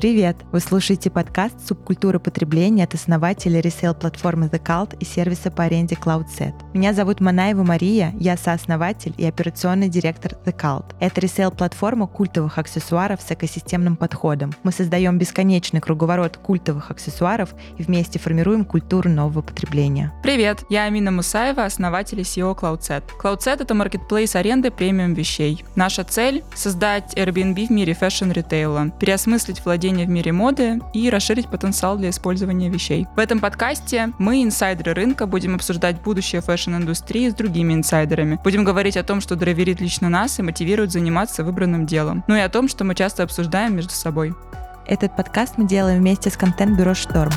Привет! Вы слушаете подкаст «Субкультура потребления» от основателя ресейл-платформы The Cult и сервиса по аренде CloudSet. Меня зовут Манаева Мария, я сооснователь и операционный директор The Cult. Это ресейл-платформа культовых аксессуаров с экосистемным подходом. Мы создаем бесконечный круговорот культовых аксессуаров и вместе формируем культуру нового потребления. Привет! Я Амина Мусаева, основатель и CEO CloudSet. CloudSet — это маркетплейс аренды премиум вещей. Наша цель — создать Airbnb в мире фэшн-ритейла, переосмыслить владение владения в мире моды и расширить потенциал для использования вещей. В этом подкасте мы, инсайдеры рынка, будем обсуждать будущее фэшн-индустрии с другими инсайдерами. Будем говорить о том, что драйверит лично нас и мотивирует заниматься выбранным делом. Ну и о том, что мы часто обсуждаем между собой. Этот подкаст мы делаем вместе с контент-бюро «Шторм».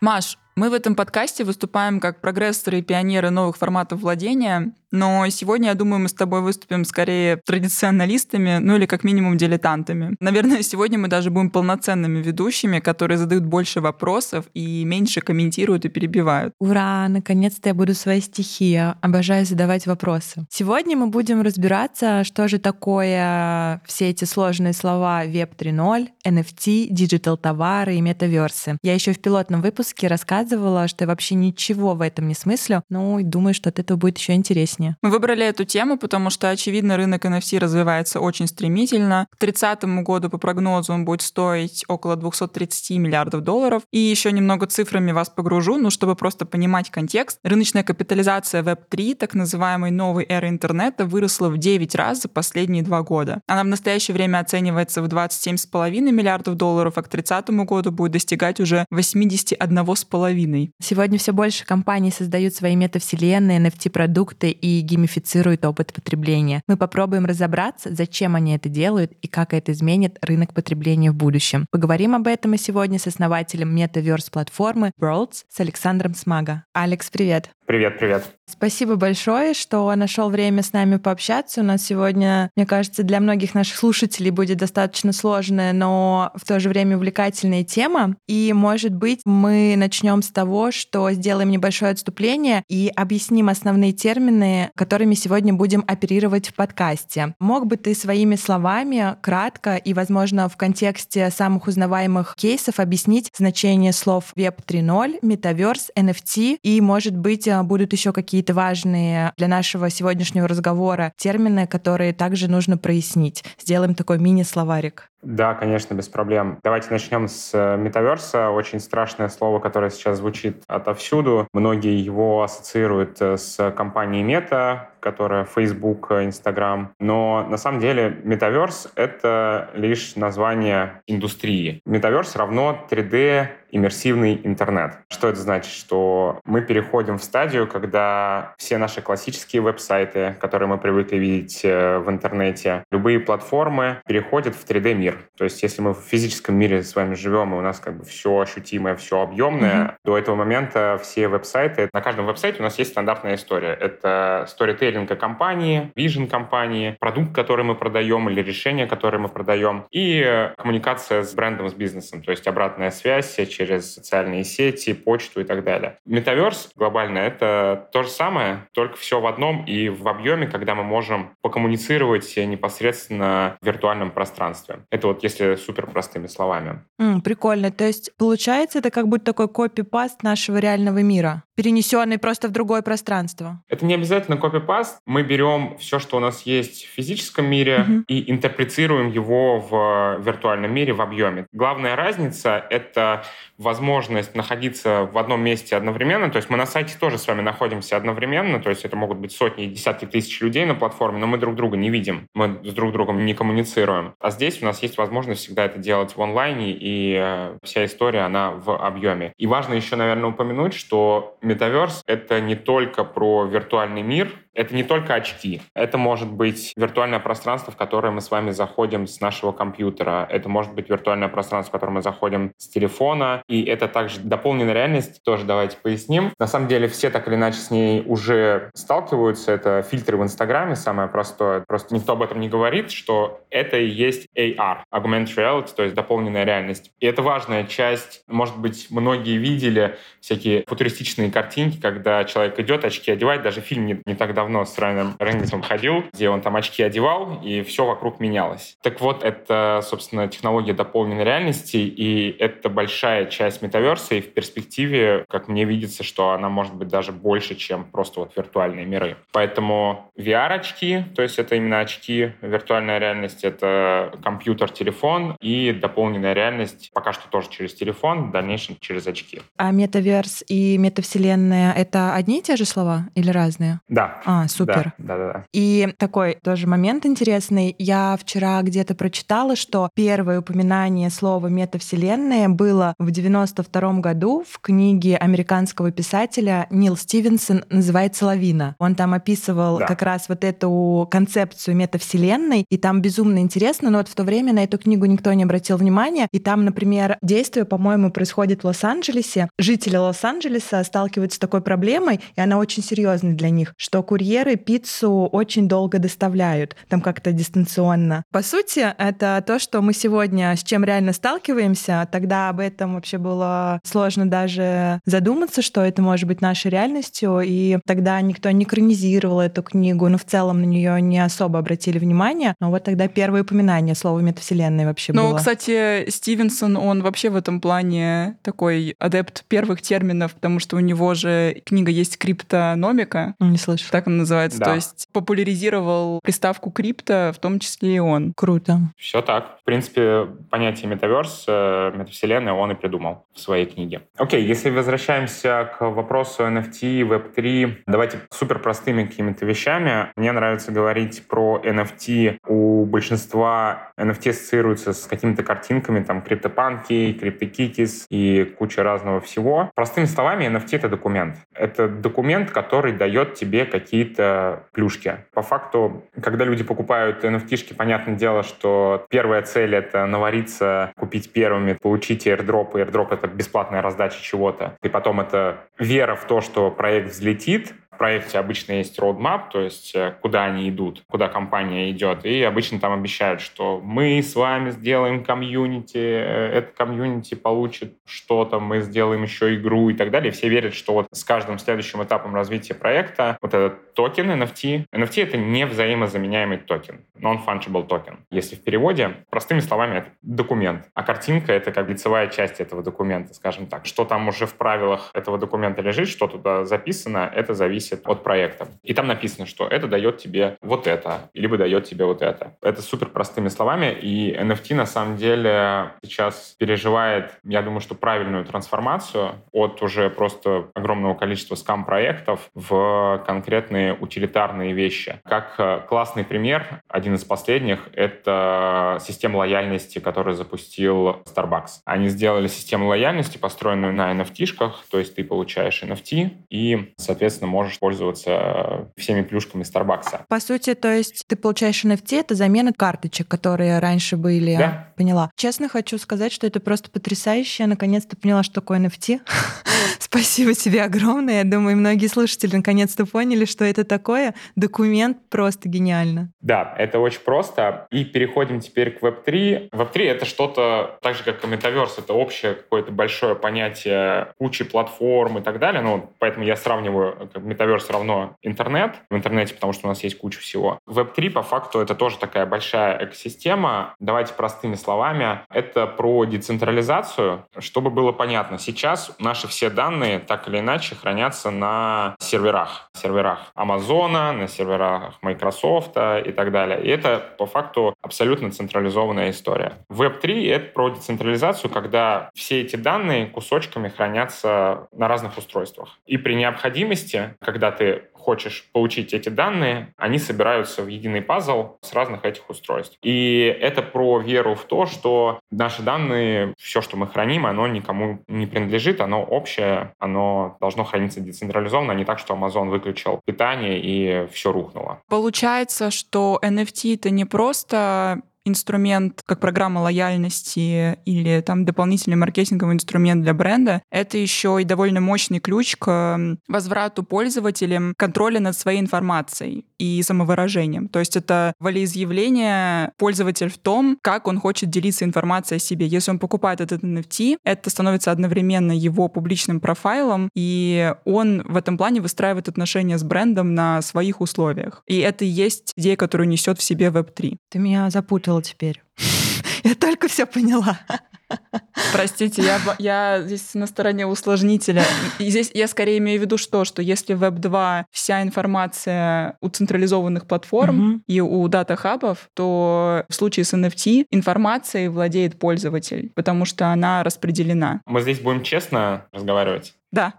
Маш, мы в этом подкасте выступаем как прогрессоры и пионеры новых форматов владения, но сегодня, я думаю, мы с тобой выступим скорее традиционалистами, ну или как минимум дилетантами. Наверное, сегодня мы даже будем полноценными ведущими, которые задают больше вопросов и меньше комментируют и перебивают. Ура! Наконец-то я буду своей стихии. Обожаю задавать вопросы. Сегодня мы будем разбираться, что же такое все эти сложные слова Web 3.0, NFT, диджитал-товары и метаверсы. Я еще в пилотном выпуске рассказывала, что я вообще ничего в этом не смыслю, ну и думаю, что от этого будет еще интереснее. Мы выбрали эту тему, потому что, очевидно, рынок NFT развивается очень стремительно. К 30 году, по прогнозу, он будет стоить около 230 миллиардов долларов. И еще немного цифрами вас погружу, ну, чтобы просто понимать контекст. Рыночная капитализация Web3, так называемой новой эры интернета, выросла в 9 раз за последние два года. Она в настоящее время оценивается в 27,5 миллиардов долларов, а к 30 году будет достигать уже 81,5. Сегодня все больше компаний создают свои метавселенные, NFT-продукты и геймифицирует опыт потребления. Мы попробуем разобраться, зачем они это делают и как это изменит рынок потребления в будущем. Поговорим об этом и сегодня с основателем метаверс-платформы Worlds с Александром Смага. Алекс, привет! Привет, привет. Спасибо большое, что нашел время с нами пообщаться. У нас сегодня, мне кажется, для многих наших слушателей будет достаточно сложная, но в то же время увлекательная тема. И, может быть, мы начнем с того, что сделаем небольшое отступление и объясним основные термины, которыми сегодня будем оперировать в подкасте. Мог бы ты своими словами кратко и, возможно, в контексте самых узнаваемых кейсов объяснить значение слов Web 3.0, метаверс, NFT и, может быть, будут еще какие-то важные для нашего сегодняшнего разговора термины, которые также нужно прояснить. Сделаем такой мини-словарик. Да, конечно, без проблем. Давайте начнем с э, метаверса. Очень страшное слово, которое сейчас звучит отовсюду. Многие его ассоциируют э, с компанией Мета, которая Facebook, Instagram. Но на самом деле метаверс — это лишь название индустрии. Метаверс равно 3D иммерсивный интернет. Что это значит? Что мы переходим в стадию, когда все наши классические веб-сайты, которые мы привыкли видеть э, в интернете, любые платформы переходят в 3D-мир мир. То есть если мы в физическом мире с вами живем, и у нас как бы все ощутимое, все объемное, mm-hmm. до этого момента все веб-сайты, на каждом веб-сайте у нас есть стандартная история. Это сторителлинг компании, вижен компании, продукт, который мы продаем или решение, которое мы продаем, и коммуникация с брендом, с бизнесом, то есть обратная связь через социальные сети, почту и так далее. Метаверс глобально — это то же самое, только все в одном и в объеме, когда мы можем покоммуницировать непосредственно в виртуальном пространстве. Это вот если супер простыми словами. Mm, прикольно. То есть получается это как будто такой копипаст нашего реального мира, перенесенный просто в другое пространство. Это не обязательно копипаст. Мы берем все, что у нас есть в физическом мире, mm-hmm. и интерпретируем его в виртуальном мире в объеме. Главная разница — это возможность находиться в одном месте одновременно. То есть мы на сайте тоже с вами находимся одновременно. То есть это могут быть сотни и десятки тысяч людей на платформе, но мы друг друга не видим. Мы с друг другом не коммуницируем. А здесь у нас есть возможность всегда это делать в онлайне, и э, вся история, она в объеме. И важно еще, наверное, упомянуть, что метаверс — это не только про виртуальный мир, это не только очки. Это может быть виртуальное пространство, в которое мы с вами заходим с нашего компьютера. Это может быть виртуальное пространство, в которое мы заходим с телефона. И это также дополненная реальность. Тоже давайте поясним. На самом деле все так или иначе с ней уже сталкиваются. Это фильтры в Инстаграме, самое простое. Просто никто об этом не говорит, что это и есть AR, Augmented Reality, то есть дополненная реальность. И это важная часть. Может быть, многие видели всякие футуристичные картинки, когда человек идет, очки одевает. Даже фильм не, не так давно давно с Райаном Рейнольдсом ходил, где он там очки одевал, и все вокруг менялось. Так вот, это, собственно, технология дополненной реальности, и это большая часть метаверса, и в перспективе, как мне видится, что она может быть даже больше, чем просто вот виртуальные миры. Поэтому VR-очки, то есть это именно очки, виртуальная реальность — это компьютер, телефон, и дополненная реальность пока что тоже через телефон, в дальнейшем через очки. А метаверс и метавселенная — это одни и те же слова или разные? Да. А, супер. Да, да, да. И такой тоже момент интересный. Я вчера где-то прочитала, что первое упоминание слова метавселенная было в 92 году в книге американского писателя Нил Стивенсон «Называется лавина». Он там описывал да. как раз вот эту концепцию метавселенной, и там безумно интересно, но вот в то время на эту книгу никто не обратил внимания, и там, например, действие, по-моему, происходит в Лос-Анджелесе. Жители Лос-Анджелеса сталкиваются с такой проблемой, и она очень серьезная для них, что курьеры пиццу очень долго доставляют, там как-то дистанционно. По сути, это то, что мы сегодня с чем реально сталкиваемся. Тогда об этом вообще было сложно даже задуматься, что это может быть нашей реальностью, и тогда никто не экранизировал эту книгу, но в целом на нее не особо обратили внимание. Но вот тогда первое упоминание слова метавселенной вообще ну, было. Ну, кстати, Стивенсон, он вообще в этом плане такой адепт первых терминов, потому что у него же книга есть криптономика. Не слышу. Так он называется. Да. То есть популяризировал приставку крипто, в том числе и он. Круто. Все так. В принципе, понятие метаверс, э, метавселенная он и придумал в своей книге. Окей, если возвращаемся к вопросу NFT, Web3, давайте супер простыми какими-то вещами. Мне нравится говорить про NFT. У большинства NFT ассоциируется с какими-то картинками, там, криптопанки, криптокитис и куча разного всего. Простыми словами, NFT — это документ. Это документ, который дает тебе какие-то плюшки. По факту, когда люди покупают NFT-шки, понятное дело, что первая цель — это навариться, купить первыми, получить airdrop. Airdrop — это бесплатная раздача чего-то. И потом это вера в то, что проект взлетит, в проекте обычно есть roadmap, то есть э, куда они идут, куда компания идет. И обычно там обещают, что мы с вами сделаем комьюнити, э, это комьюнити получит что-то, мы сделаем еще игру и так далее. все верят, что вот с каждым следующим этапом развития проекта вот этот токен NFT, NFT — это не взаимозаменяемый токен, non-fungible token. Если в переводе, простыми словами, это документ. А картинка — это как лицевая часть этого документа, скажем так. Что там уже в правилах этого документа лежит, что туда записано, это зависит зависит от проекта. И там написано, что это дает тебе вот это, либо дает тебе вот это. Это супер простыми словами, и NFT на самом деле сейчас переживает, я думаю, что правильную трансформацию от уже просто огромного количества скам-проектов в конкретные утилитарные вещи. Как э, классный пример, один из последних, это система лояльности, которую запустил Starbucks. Они сделали систему лояльности, построенную на NFT-шках, то есть ты получаешь NFT и, соответственно, можешь можешь пользоваться э, всеми плюшками Starbucks. По сути, то есть ты получаешь NFT, это замена карточек, которые раньше были. Да. Поняла. Честно хочу сказать, что это просто потрясающе. Я наконец-то поняла, что такое NFT. Спасибо тебе огромное. Я думаю, многие слушатели наконец-то поняли, что это такое. Документ просто гениально. Да, это очень просто. И переходим теперь к Web3. Web3 — это что-то, так же, как и Metaverse, это общее какое-то большое понятие кучи платформ и так далее. Ну, поэтому я сравниваю как Metaverse равно интернет в интернете, потому что у нас есть куча всего. Web3 по факту это тоже такая большая экосистема. Давайте простыми словами. Это про децентрализацию, чтобы было понятно. Сейчас наши все данные так или иначе хранятся на серверах. серверах Амазона, на серверах Microsoft и так далее. И это по факту абсолютно централизованная история. Web3 — это про децентрализацию, когда все эти данные кусочками хранятся на разных устройствах. И при необходимости, когда ты хочешь получить эти данные, они собираются в единый пазл с разных этих устройств. И это про веру в то, что наши данные, все, что мы храним, оно никому не принадлежит, оно общее, оно должно храниться децентрализованно, а не так, что Amazon выключил питание и все рухнуло. Получается, что NFT это не просто инструмент, как программа лояльности или там дополнительный маркетинговый инструмент для бренда, это еще и довольно мощный ключ к возврату пользователям контроля над своей информацией. и самовыражением. То есть это волеизъявление пользователя в том, как он хочет делиться информацией о себе. Если он покупает этот NFT, это становится одновременно его публичным профайлом, и он в этом плане выстраивает отношения с брендом на своих условиях. И это и есть идея, которую несет в себе Web3. Ты меня запутала теперь. Я только все поняла. Простите, я, я здесь на стороне усложнителя. И здесь я скорее имею в виду что, что если Web 2 вся информация у централизованных платформ угу. и у дата-хабов, то в случае с NFT информацией владеет пользователь, потому что она распределена. Мы здесь будем честно разговаривать. Да.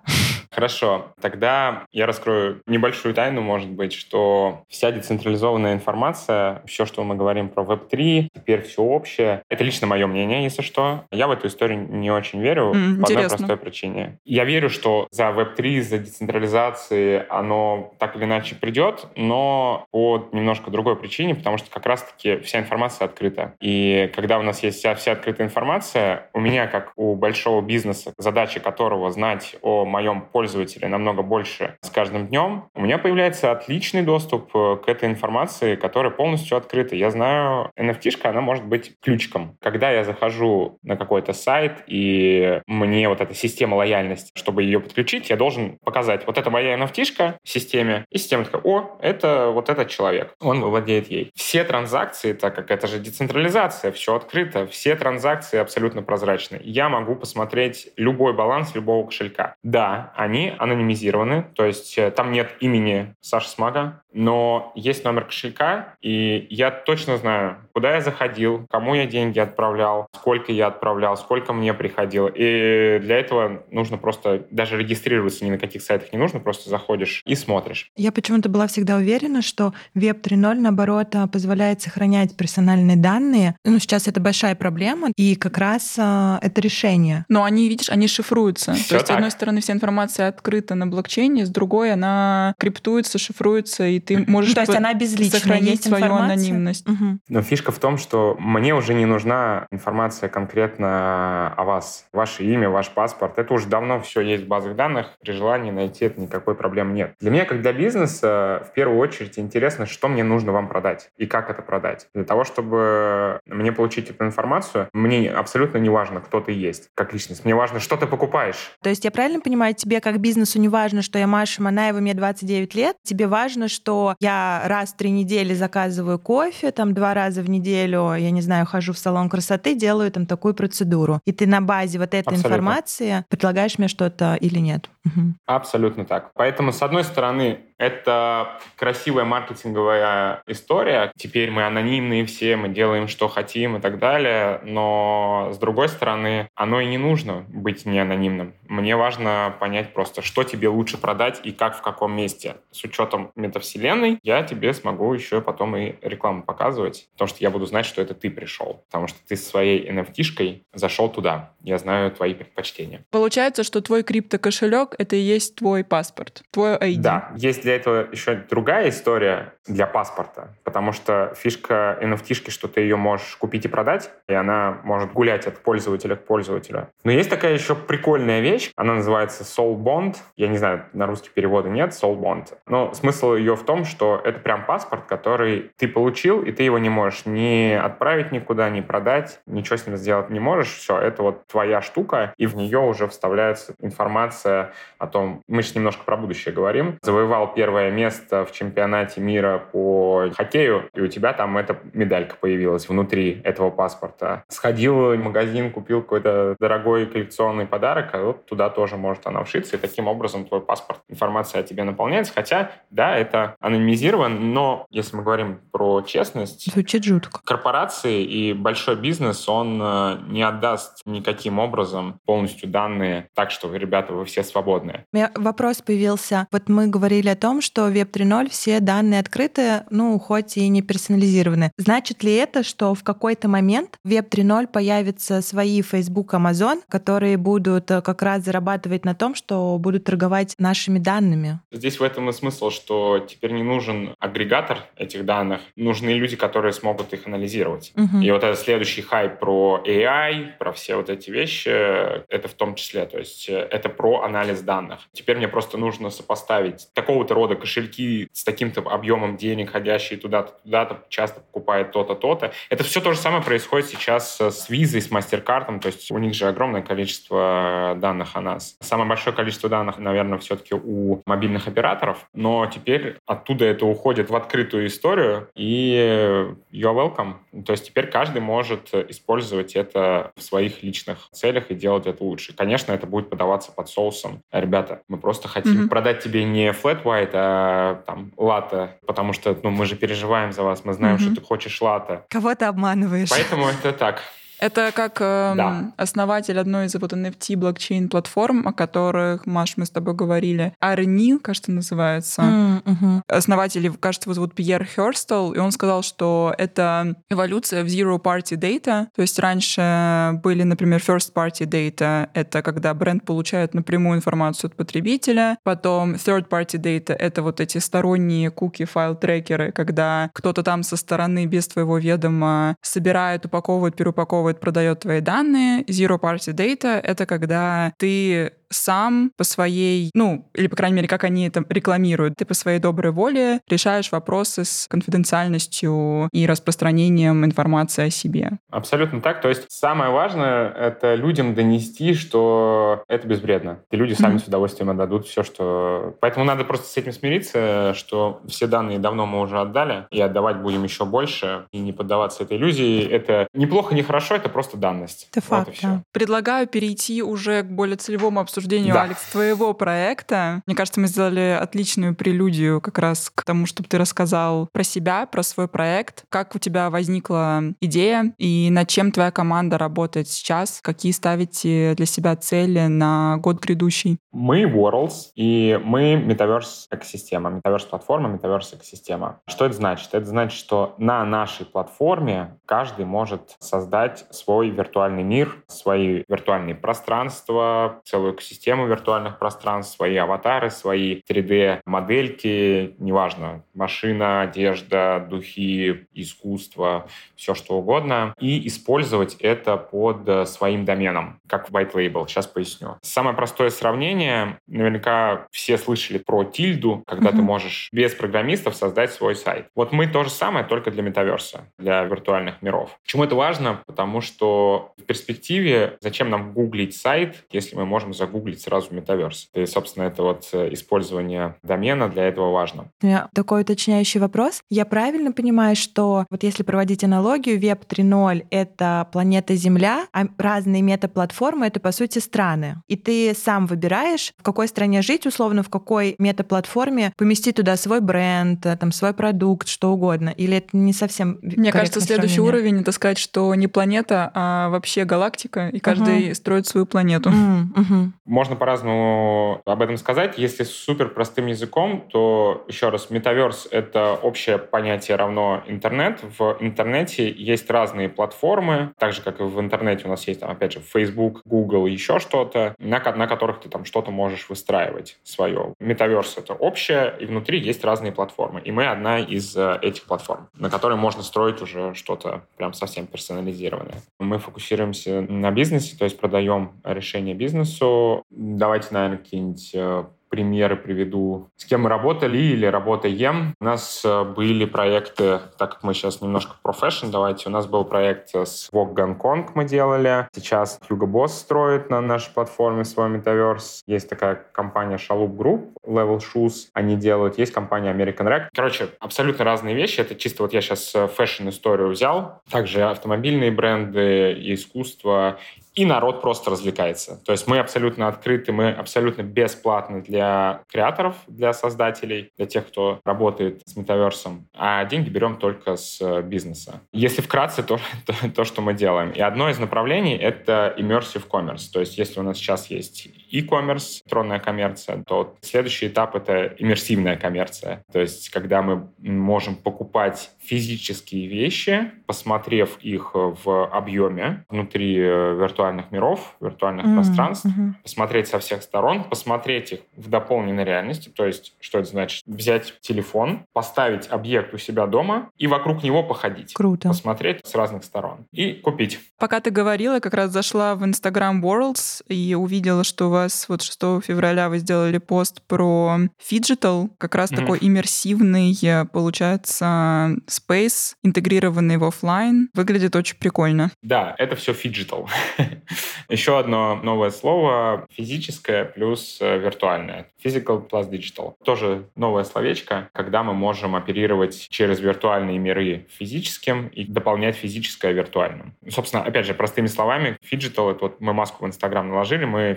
Хорошо, тогда я раскрою небольшую тайну, может быть, что вся децентрализованная информация, все, что мы говорим про Web3, теперь все общее, это лично мое мнение, если что. Я в эту историю не очень верю м, по одной простой причине. Я верю, что за Web3, за децентрализацией оно так или иначе придет, но по немножко другой причине, потому что как раз-таки вся информация открыта. И когда у нас есть вся, вся открытая информация, у меня, как у большого бизнеса, задача которого знать о моем пользователе намного больше с каждым днем, у меня появляется отличный доступ э, к этой информации, которая полностью открыта. Я знаю, NFT-шка, она может быть ключиком. Когда я захожу на какой-то сайт, и мне вот эта система лояльности, чтобы ее подключить, я должен показать, вот это моя NFT-шка в системе, и система такая, о, это вот этот человек, он владеет ей. Все транзакции, так как это же децентрализация, все открыто, все транзакции абсолютно прозрачны. Я могу посмотреть любой баланс любого кошелька. Да, они анонимизированы, то есть э, там нет имени Саши Смага, но есть номер кошелька, и я точно знаю, куда я заходил, кому я деньги отправлял, сколько я отправлял, сколько мне приходило. И для этого нужно просто даже регистрироваться ни на каких сайтах не нужно, просто заходишь и смотришь. Я почему-то была всегда уверена, что Web 3.0, наоборот, а, позволяет сохранять персональные данные. Ну, сейчас это большая проблема, и как раз а, это решение. Но они, видишь, они шифруются. Все То есть, так. с одной стороны, вся информация открыта на блокчейне, с другой она криптуется, шифруется, и ты можешь То есть она безличная, сохранить есть свою анонимность. Угу. Но фишка в том, что мне уже не нужна информация конкретно о вас. Ваше имя, ваш паспорт. Это уже давно все есть в базах данных. При желании найти это никакой проблемы нет. Для меня, как для бизнеса, в первую очередь интересно, что мне нужно вам продать и как это продать. Для того, чтобы мне получить эту информацию, мне абсолютно не важно, кто ты есть как личность. Мне важно, что ты покупаешь. То есть я правильно понимаю, тебе как бизнесу не важно, что я Маша Манаева, мне 29 лет. Тебе важно, что я раз в три недели заказываю кофе, там два раза в неделю, я не знаю, хожу в салон красоты, делаю там такую процедуру. И ты на базе вот этой Абсолютно. информации предлагаешь мне что-то или нет? Угу. Абсолютно так. Поэтому, с одной стороны, это красивая маркетинговая история. Теперь мы анонимные все, мы делаем, что хотим и так далее. Но, с другой стороны, оно и не нужно быть не анонимным. Мне важно понять просто, что тебе лучше продать и как в каком месте. С учетом метавселенной я тебе смогу еще потом и рекламу показывать, потому что я буду знать, что это ты пришел. Потому что ты своей NFT-шкой зашел туда. Я знаю твои предпочтения. Получается, что твой криптокошелек — это и есть твой паспорт, твой ID. Да, есть для этого еще другая история для паспорта, потому что фишка NFT, что ты ее можешь купить и продать, и она может гулять от пользователя к пользователю. Но есть такая еще прикольная вещь, она называется Soul Bond. Я не знаю, на русский перевода нет, Soul Bond. Но смысл ее в том, что это прям паспорт, который ты получил, и ты его не можешь ни отправить никуда, ни продать, ничего с ним сделать не можешь. Все, это вот твоя штука, и в нее уже вставляется информация о том, мы сейчас немножко про будущее говорим, завоевал первое место в чемпионате мира по хоккею, и у тебя там эта медалька появилась внутри этого паспорта. Сходил в магазин, купил какой-то дорогой коллекционный подарок, а вот туда тоже может она вшиться, и таким образом твой паспорт, информация о тебе наполняется. Хотя, да, это анонимизирован, но если мы говорим про честность... Звучит жутко. Корпорации и большой бизнес, он э, не отдаст никаким образом полностью данные так, что, ребята, вы все свободны. У меня вопрос появился. Вот мы говорили о том, что Web 3.0 все данные открыты, ну, хоть и не персонализированы. Значит ли это, что в какой-то момент в Web 3.0 появятся свои Facebook, Amazon, которые будут э, как раз зарабатывать на том, что что будут торговать нашими данными. Здесь в этом и смысл, что теперь не нужен агрегатор этих данных, нужны люди, которые смогут их анализировать. Угу. И вот этот следующий хайп про AI, про все вот эти вещи, это в том числе, то есть э, это про анализ данных. Теперь мне просто нужно сопоставить такого-то рода кошельки с таким-то объемом денег, ходящие туда-то, туда-то, часто покупает то-то, то-то. Это все то же самое происходит сейчас с визой, с MasterCard, то есть у них же огромное количество данных о нас. Самое большое количество данных, наверное, все-таки у мобильных операторов, но теперь оттуда это уходит в открытую историю, и you're welcome. То есть теперь каждый может использовать это в своих личных целях и делать это лучше. Конечно, это будет подаваться под соусом. Ребята, мы просто хотим mm-hmm. продать тебе не flat white, а там латте, потому что ну, мы же переживаем за вас, мы знаем, mm-hmm. что ты хочешь латте. Кого ты обманываешь? Поэтому это так. Это как э, да. основатель одной из вот NFT блокчейн платформ, о которых, Маш, мы с тобой говорили. Арни, кажется, называется. Mm-hmm. Основатель, кажется, его зовут Пьер Херстел, и он сказал, что это эволюция в Zero Party Data. То есть раньше были, например, First Party Data, это когда бренд получает напрямую информацию от потребителя. Потом Third Party Data — это вот эти сторонние куки, файл-трекеры, когда кто-то там со стороны без твоего ведома собирает, упаковывает, переупаковывает упаковывает, продает твои данные. Zero Party Data — это когда ты сам по своей, ну, или, по крайней мере, как они это рекламируют, ты по своей доброй воле решаешь вопросы с конфиденциальностью и распространением информации о себе. Абсолютно так. То есть самое важное — это людям донести, что это безвредно. И люди сами mm-hmm. с удовольствием отдадут все, что... Поэтому надо просто с этим смириться, что все данные давно мы уже отдали, и отдавать будем еще больше, и не поддаваться этой иллюзии. Это неплохо, не хорошо, это просто данность. Это вот факт, да. Предлагаю перейти уже к более целевому обсуждению обсуждению, да. Алекс, твоего проекта. Мне кажется, мы сделали отличную прелюдию как раз к тому, чтобы ты рассказал про себя, про свой проект, как у тебя возникла идея и над чем твоя команда работает сейчас, какие ставите для себя цели на год грядущий. Мы Worlds, и мы Metaverse экосистема, Metaverse платформа, Metaverse экосистема. Что это значит? Это значит, что на нашей платформе каждый может создать свой виртуальный мир, свои виртуальные пространства, целую экосистему виртуальных пространств, свои аватары, свои 3D-модельки, неважно, машина, одежда, духи, искусство, все что угодно, и использовать это под своим доменом, как White Label. Сейчас поясню. Самое простое сравнение, наверняка все слышали про тильду, когда mm-hmm. ты можешь без программистов создать свой сайт. Вот мы то же самое, только для метаверса, для виртуальных миров. Почему это важно? Потому что в перспективе зачем нам гуглить сайт, если мы можем загуглить загуглить сразу метаверс. И, собственно, это вот э, использование домена для этого важно. У меня такой уточняющий вопрос. Я правильно понимаю, что вот если проводить аналогию, Web 3.0 — это планета Земля, а разные метаплатформы — это, по сути, страны. И ты сам выбираешь, в какой стране жить, условно, в какой метаплатформе поместить туда свой бренд, э, там, свой продукт, что угодно. Или это не совсем Мне кажется, следующий сравнение? уровень — это сказать, что не планета, а вообще галактика, и каждый uh-huh. строит свою планету. Uh-huh. Можно по-разному об этом сказать. Если супер простым языком, то, еще раз, метаверс — это общее понятие равно интернет. В интернете есть разные платформы, так же, как и в интернете у нас есть, там, опять же, Facebook, Google, еще что-то, на, на которых ты там что-то можешь выстраивать свое. Метаверс — это общее, и внутри есть разные платформы. И мы одна из э, этих платформ, на которой можно строить уже что-то прям совсем персонализированное. Мы фокусируемся на бизнесе, то есть продаем решение бизнесу, давайте, наверное, какие-нибудь э, примеры приведу, с кем мы работали или работаем. У нас э, были проекты, так как мы сейчас немножко про фэшн, давайте, у нас был проект с Vogue Гонконг мы делали. Сейчас Hugo Boss строит на нашей платформе свой метаверс. Есть такая компания Chalhoub Group, Level Shoes, они делают. Есть компания American Rag. Короче, абсолютно разные вещи. Это чисто вот я сейчас фэшн-историю взял. Также автомобильные бренды, искусство и народ просто развлекается. То есть мы абсолютно открыты, мы абсолютно бесплатны для креаторов, для создателей, для тех, кто работает с метаверсом, а деньги берем только с э, бизнеса. Если вкратце, то, то, то что мы делаем. И одно из направлений — это immersive commerce. То есть если у нас сейчас есть e-commerce, электронная коммерция, то следующий этап — это иммерсивная коммерция. То есть когда мы можем покупать физические вещи, посмотрев их в объеме внутри э, виртуальных миров, виртуальных mm-hmm. пространств, mm-hmm. посмотреть со всех сторон, посмотреть их в дополненной реальности. То есть что это значит? Взять телефон, поставить объект у себя дома и вокруг него походить. Круто. Посмотреть с разных сторон и купить. Пока ты говорила, как раз зашла в Instagram Worlds и увидела, что у вас вот 6 февраля вы сделали пост про фиджитал, как раз mm-hmm. такой иммерсивный, э, получается, Space, интегрированный в офлайн. Выглядит очень прикольно. Да, это все фиджитал. Еще одно новое слово — физическое плюс э, виртуальное. Physical plus digital. Тоже новое словечко, когда мы можем оперировать через виртуальные миры физическим и дополнять физическое виртуальным. Собственно, опять же, простыми словами, фиджитал — это вот мы маску в Инстаграм наложили, мы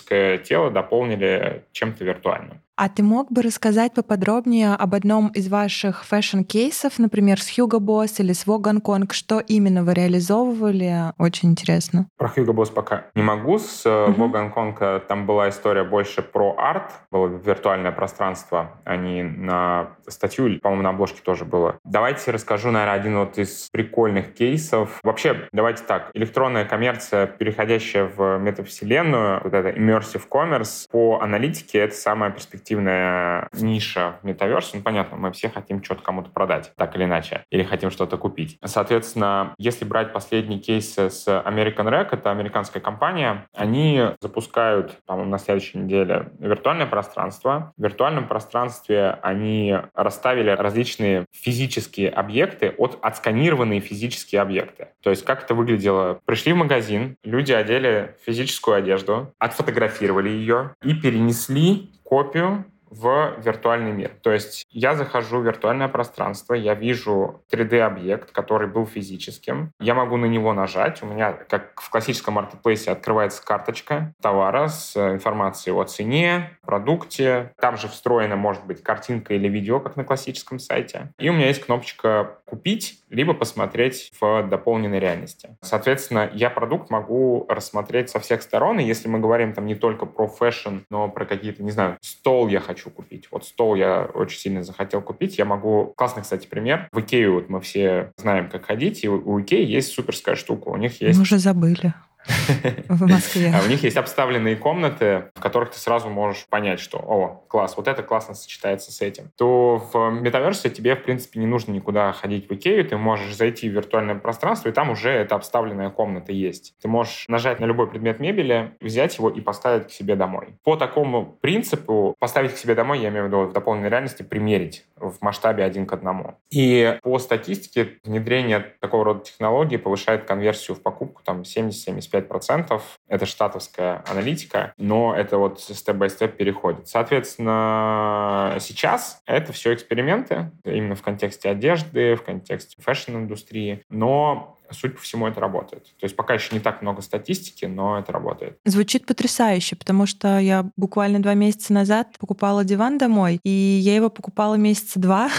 физическое тело дополнили чем-то виртуальным. А ты мог бы рассказать поподробнее об одном из ваших фэшн-кейсов, например, с Hugo Boss или с Vogue Hong Kong. Что именно вы реализовывали? Очень интересно. Про Hugo Boss пока не могу. С uh-huh. Vogue Hong Kong там была история больше про арт. Было виртуальное пространство, а не на статью. По-моему, на обложке тоже было. Давайте расскажу, наверное, один вот из прикольных кейсов. Вообще, давайте так. Электронная коммерция, переходящая в метавселенную, вот это immersive commerce, по аналитике это самая перспективная перспективная ниша в метаверсе, ну, понятно, мы все хотим что-то кому-то продать, так или иначе, или хотим что-то купить. Соответственно, если брать последний кейс с American Rec, это американская компания, они запускают, по-моему, на следующей неделе виртуальное пространство. В виртуальном пространстве они расставили различные физические объекты от отсканированные физические объекты. То есть как это выглядело? Пришли в магазин, люди одели физическую одежду, отфотографировали ее и перенесли копию в виртуальный мир. То есть я захожу в виртуальное пространство, я вижу 3D-объект, который был физическим. Я могу на него нажать. У меня, как в классическом маркетплейсе, открывается карточка товара с информацией о цене, продукте. Там же встроена, может быть, картинка или видео, как на классическом сайте. И у меня есть кнопочка «Купить», либо посмотреть в дополненной реальности. Соответственно, я продукт могу рассмотреть со всех сторон, и если мы говорим там не только про фэшн, но про какие-то, не знаю, стол я хочу купить. Вот стол я очень сильно захотел купить. Я могу... Классный, кстати, пример. В Икею вот мы все знаем, как ходить, и у Икеи есть суперская штука. У них есть... Мы уже забыли. в Москве. А у них есть обставленные комнаты, в которых ты сразу можешь понять, что, о, класс, вот это классно сочетается с этим. То в метаверсе тебе, в принципе, не нужно никуда ходить в Икею, ты можешь зайти в виртуальное пространство, и там уже эта обставленная комната есть. Ты можешь нажать на любой предмет мебели, взять его и поставить к себе домой. По такому принципу поставить к себе домой, я имею в виду в дополненной реальности, примерить в масштабе один к одному. И по статистике внедрение такого рода технологии повышает конверсию в покупку там 70-75%. Это штатовская аналитика, но это вот step-by-step переходит. Соответственно, сейчас это все эксперименты, именно в контексте одежды, в контексте фэшн-индустрии, но Суть по всему это работает. То есть пока еще не так много статистики, но это работает. Звучит потрясающе, потому что я буквально два месяца назад покупала диван домой, и я его покупала месяца два,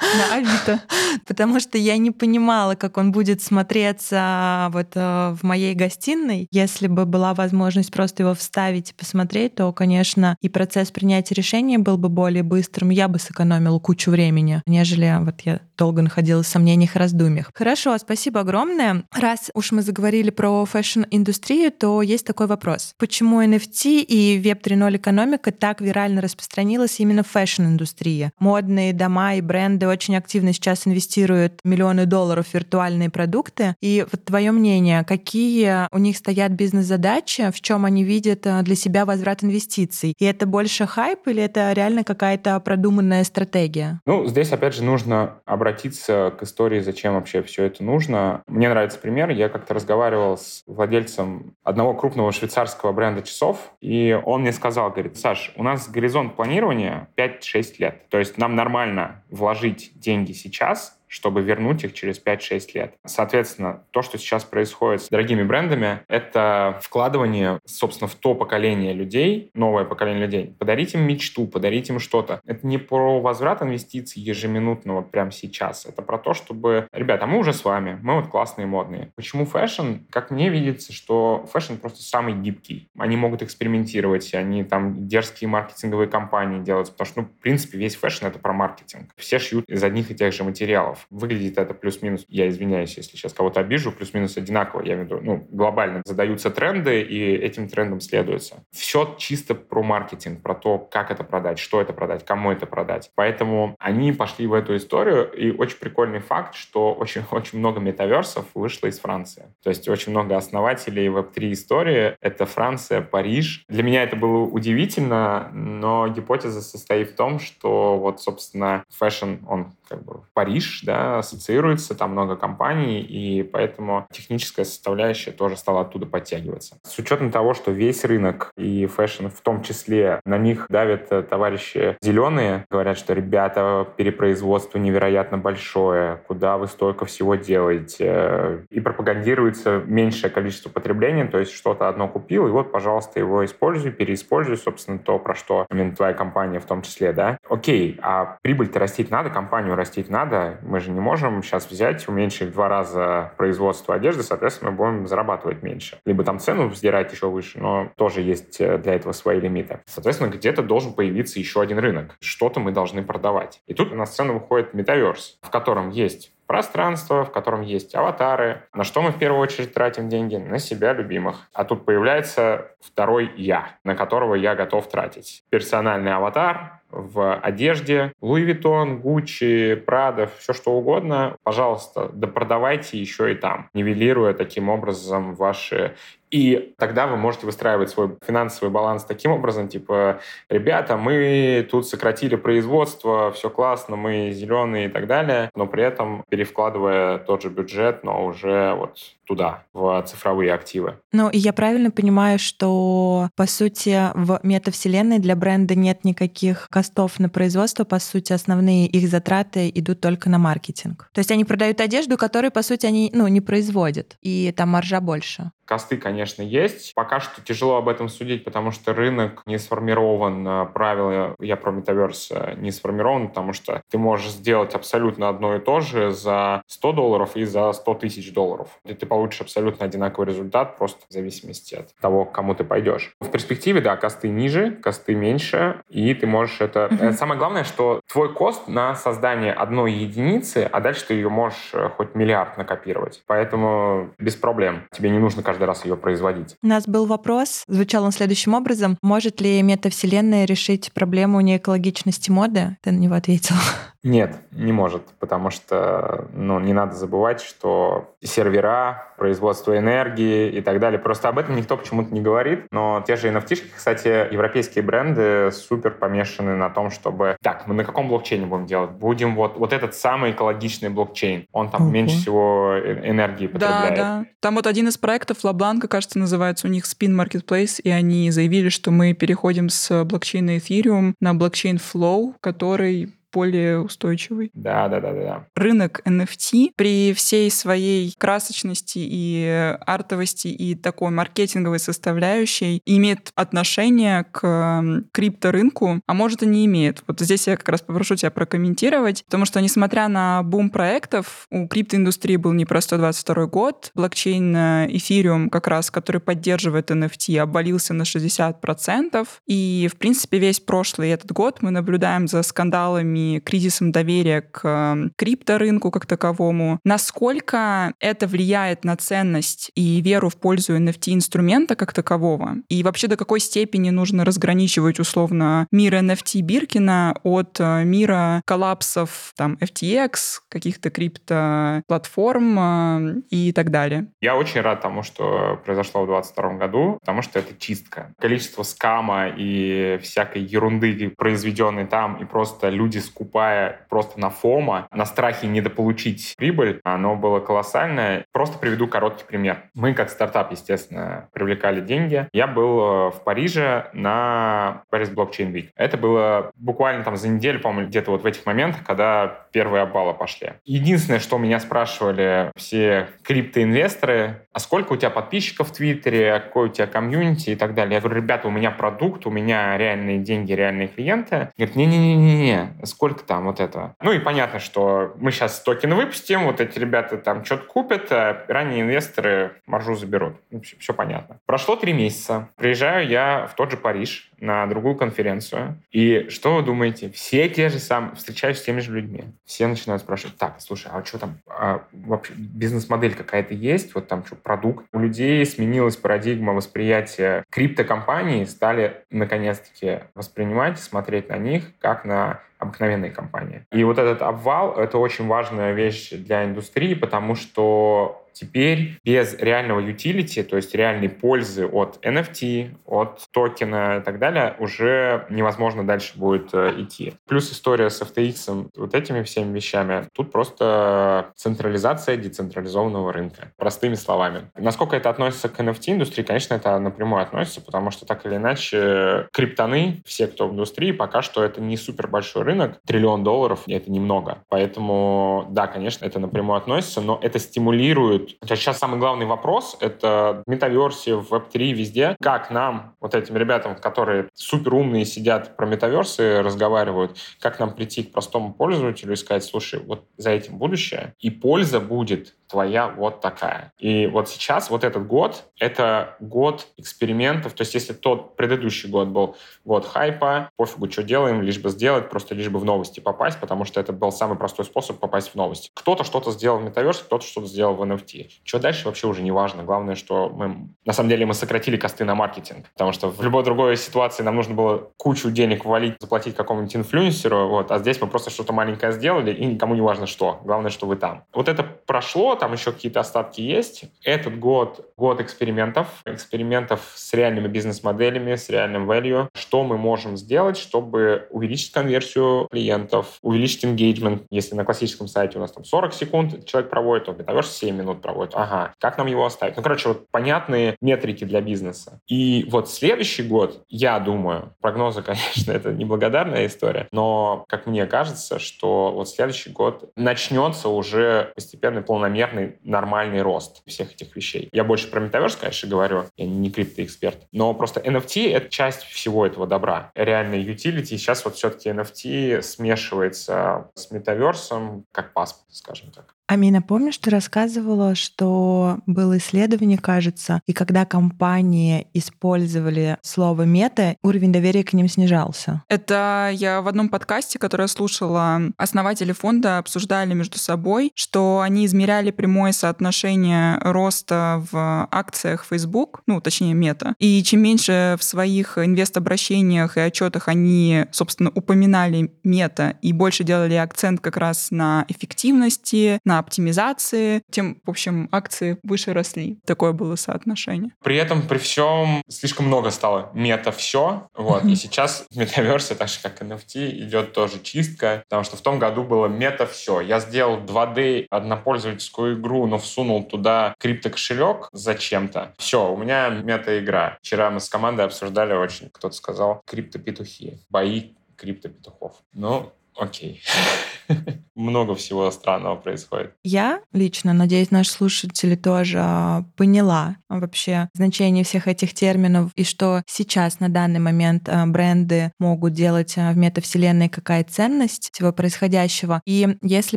на Авито. Потому что я не понимала, как он будет смотреться вот э, в моей гостиной. Если бы была возможность просто его вставить и посмотреть, то, конечно, и процесс принятия решения был бы более быстрым. Я бы сэкономила кучу времени, нежели вот я долго находилась в сомнениях и раздумьях. Хорошо, спасибо огромное. Раз уж мы заговорили про фэшн-индустрию, то есть такой вопрос. Почему NFT и Web 3.0 экономика так вирально распространилась именно в фэшн-индустрии? Модные дома и бренды очень активно сейчас инвестируют миллионы долларов в виртуальные продукты. И вот твое мнение, какие у них стоят бизнес-задачи, в чем они видят э, для себя возврат инвестиций? И это больше хайп или это реально какая-то продуманная стратегия? Ну, здесь, опять же, нужно обратиться к истории, зачем вообще все это нужно. Мне нравится пример. Я как-то разговаривал с владельцем одного крупного швейцарского бренда часов, и он мне сказал, говорит, Саш, у нас горизонт планирования 5-6 лет. То есть нам нормально вложить деньги сейчас чтобы вернуть их через 5-6 лет. Соответственно, то, что сейчас происходит с дорогими брендами, это вкладывание, собственно, в то поколение людей, новое поколение людей. Подарить им мечту, подарить им что-то. Это не про возврат инвестиций ежеминутно вот прямо сейчас. Это про то, чтобы, ребята, мы уже с вами, мы вот классные, модные. Почему фэшн? Как мне видится, что фэшн просто самый гибкий. Они могут экспериментировать, они там дерзкие маркетинговые кампании делают, потому что, ну, в принципе, весь фэшн — это про маркетинг. Все шьют из одних и тех же материалов. Выглядит это плюс-минус, я извиняюсь, если сейчас кого-то обижу, плюс-минус одинаково. Я имею в виду, ну, глобально задаются тренды, и этим трендом следуется. Все чисто про маркетинг, про то, как это продать, что это продать, кому это продать. Поэтому они пошли в эту историю, и очень прикольный факт, что очень-очень много метаверсов вышло из Франции. То есть очень много основателей Web3 истории — это Франция, Париж. Для меня это было удивительно, но гипотеза состоит в том, что вот, собственно, фэшн, он как бы Париж, да, ассоциируется, там много компаний, и поэтому техническая составляющая тоже стала оттуда подтягиваться. С учетом того, что весь рынок и фэшн в том числе, на них давят э, товарищи зеленые, говорят, что ребята, перепроизводство невероятно большое, куда вы столько всего делаете, и пропагандируется меньшее количество потребления, то есть что-то одно купил, и вот, пожалуйста, его используй, переиспользуй, собственно, то, про что именно твоя компания в том числе, да. Окей, а прибыль-то растить надо, компанию растить надо. Мы же не можем сейчас взять, уменьшить в два раза производство одежды, соответственно, мы будем зарабатывать меньше. Либо там цену сдирать еще выше, но тоже есть э, для этого свои лимиты. Соответственно, где-то должен появиться еще один рынок. Что-то мы должны продавать. И тут на сцену выходит метаверс, в котором есть пространство, в котором есть аватары. На что мы в первую очередь тратим деньги? На себя любимых. А тут появляется второй я, на которого я готов тратить. Персональный аватар, в одежде, Луи Виттон, Гуччи, Прада, все что угодно, пожалуйста, да продавайте еще и там, нивелируя таким образом ваши. И тогда вы можете выстраивать свой финансовый баланс таким образом, типа, ребята, мы тут сократили производство, все классно, мы зеленые и так далее, но при этом перевкладывая тот же бюджет, но уже вот туда, в цифровые активы. Ну, и я правильно понимаю, что, по сути, в метавселенной для бренда нет никаких костов на производство, по сути, основные их затраты идут только на маркетинг. То есть они продают одежду, которую, по сути, они ну, не производят, и там маржа больше. Косты, конечно, есть. Пока что тяжело об этом судить, потому что рынок не сформирован, э, правила, я про метаверс, э, не сформирован, потому что ты можешь сделать абсолютно одно и то же за 100 долларов и за 100 тысяч долларов. И ты получишь абсолютно одинаковый результат, просто в зависимости от того, к кому ты пойдешь. В перспективе, да, косты ниже, косты меньше, и ты можешь это... Uh-huh. Самое главное, что твой кост на создание одной единицы, а дальше ты ее можешь э, хоть миллиард накопировать. Поэтому без проблем. Тебе не нужно каждый раз ее производить. У нас был вопрос, звучал он следующим образом. Может ли метавселенная решить проблему неэкологичности моды? Ты на него ответил. Нет, не может, потому что ну, не надо забывать, что сервера, производство энергии и так далее, просто об этом никто почему-то не говорит, но те же NFT, кстати, европейские бренды супер помешаны на том, чтобы так, мы на каком блокчейне будем делать? Будем вот, вот этот самый экологичный блокчейн, он там Ого. меньше всего э, энергии потребляет. Да, да. Там вот один из проектов LaBlanca, кажется, называется у них Spin Marketplace, и они заявили, что мы переходим с блокчейна Ethereum на блокчейн Flow, который более устойчивый. Да, да, да, да. Рынок NFT при всей своей красочности и артовости и такой маркетинговой составляющей имеет отношение к крипторынку, а может и не имеет. Вот здесь я как раз попрошу тебя прокомментировать, потому что несмотря на бум проектов, у криптоиндустрии был непростой 22 год, блокчейн э, Ethereum как раз, который поддерживает NFT, обвалился на 60%, и в принципе весь прошлый этот год мы наблюдаем за скандалами кризисом доверия к эм, крипторынку как таковому. Насколько это влияет на ценность и веру в пользу NFT-инструмента как такового? И вообще до какой степени нужно разграничивать условно мир NFT Биркина от э, мира коллапсов там FTX, каких-то крипто-платформ э, и так далее? Я очень рад тому, что произошло в 2022 году, потому что это чистка. Количество скама и всякой ерунды, произведенной там, и просто люди с скупая просто на фома, на страхе недополучить прибыль, оно было колоссальное. Просто приведу короткий пример. Мы как стартап, естественно, привлекали деньги. Я был э, в Париже на Paris Blockchain Week. Это было буквально там за неделю, по-моему, где-то вот в этих моментах, когда первые обвалы пошли. Единственное, что меня спрашивали все криптоинвесторы, а сколько у тебя подписчиков в Твиттере, какой у тебя комьюнити и так далее. Я говорю, ребята, у меня продукт, у меня реальные деньги, реальные клиенты. Говорят, не-не-не-не, сколько там вот этого? Ну и понятно, что мы сейчас токены выпустим, вот эти ребята там что-то купят, а ранние инвесторы маржу заберут. Все, все понятно. Прошло три месяца. Приезжаю я в тот же Париж, на другую конференцию. И что вы думаете? Все те же самые, встречаюсь с теми же людьми. Все начинают спрашивать, так, слушай, а что там, а вообще бизнес-модель какая-то есть? Вот там что, продукт? У людей сменилась парадигма восприятия криптокомпаний, стали наконец-таки воспринимать, смотреть на них как на обыкновенные компании. И вот этот обвал — это очень важная вещь для индустрии, потому что Теперь без реального utility, то есть реальной пользы от NFT, от токена и так далее, уже невозможно дальше будет э, идти. Плюс история с FTX, вот этими всеми вещами. Тут просто централизация децентрализованного рынка. Простыми словами. Насколько это относится к NFT-индустрии, конечно, это напрямую относится, потому что так или иначе криптоны, все, кто в индустрии, пока что это не супер большой рынок. Триллион долларов — это немного. Поэтому, да, конечно, это напрямую относится, но это стимулирует будет. Сейчас самый главный вопрос — это в метаверсе, в Web3, везде. Как нам, вот этим ребятам, которые супер умные сидят про метаверсы, разговаривают, как нам прийти к простому пользователю и сказать, слушай, вот за этим будущее, и польза будет твоя вот такая. И вот сейчас, вот этот год, это год экспериментов. То есть если тот предыдущий год был год хайпа, пофигу, что делаем, лишь бы сделать, просто лишь бы в новости попасть, потому что это был самый простой способ попасть в новости. Кто-то что-то сделал в метаверсе, кто-то что-то сделал в NFT. Что дальше вообще уже не важно. Главное, что мы, на самом деле, мы сократили косты на маркетинг, потому что в любой другой ситуации нам нужно было кучу денег валить, заплатить какому-нибудь инфлюенсеру, вот, а здесь мы просто что-то маленькое сделали, и никому не важно что. Главное, что вы там. Вот это прошло, там еще какие-то остатки есть. Этот год — год экспериментов, экспериментов с реальными бизнес-моделями, с реальным value. Что мы можем сделать, чтобы увеличить конверсию клиентов, увеличить engagement. Если на классическом сайте у нас там 40 секунд человек проводит, то в Metaverse 7 минут проводит. Ага, как нам его оставить? Ну, короче, вот понятные метрики для бизнеса. И вот следующий год, я думаю, прогнозы, конечно, это неблагодарная история, но, как мне кажется, что вот следующий год начнется уже постепенный полномерный нормальный рост всех этих вещей. Я больше про метаверс, конечно, говорю, я не криптоэксперт, но просто NFT — это часть всего этого добра. Реальные utility. Сейчас вот все-таки NFT смешивается с метаверсом как паспорт, скажем так. Амина, помнишь, ты рассказывала, что было исследование, кажется, и когда компании использовали слово мета, уровень доверия к ним снижался? Это я в одном подкасте, который слушала, основатели фонда обсуждали между собой, что они измеряли прямое соотношение роста в акциях Facebook, ну, точнее, мета. И чем меньше в своих инвест-обращениях и отчетах они, собственно, упоминали мета и больше делали акцент как раз на эффективности, на оптимизации, тем, в общем, акции выше росли. Такое было соотношение. При этом, при всем, слишком много стало мета все. Вот. И сейчас в метаверсе, так же как NFT, идет тоже чистка, потому что в том году было мета все. Я сделал 2D однопользовательскую игру, но всунул туда криптокошелек зачем-то. Все, у меня мета-игра. Вчера мы с командой обсуждали очень, кто-то сказал, криптопетухи, бои криптопетухов. Ну, окей. много всего странного происходит. Я лично, надеюсь, наши слушатели тоже а, поняла вообще значение всех этих терминов и что сейчас на данный момент а, бренды могут делать а, в метавселенной, какая ценность всего происходящего. И если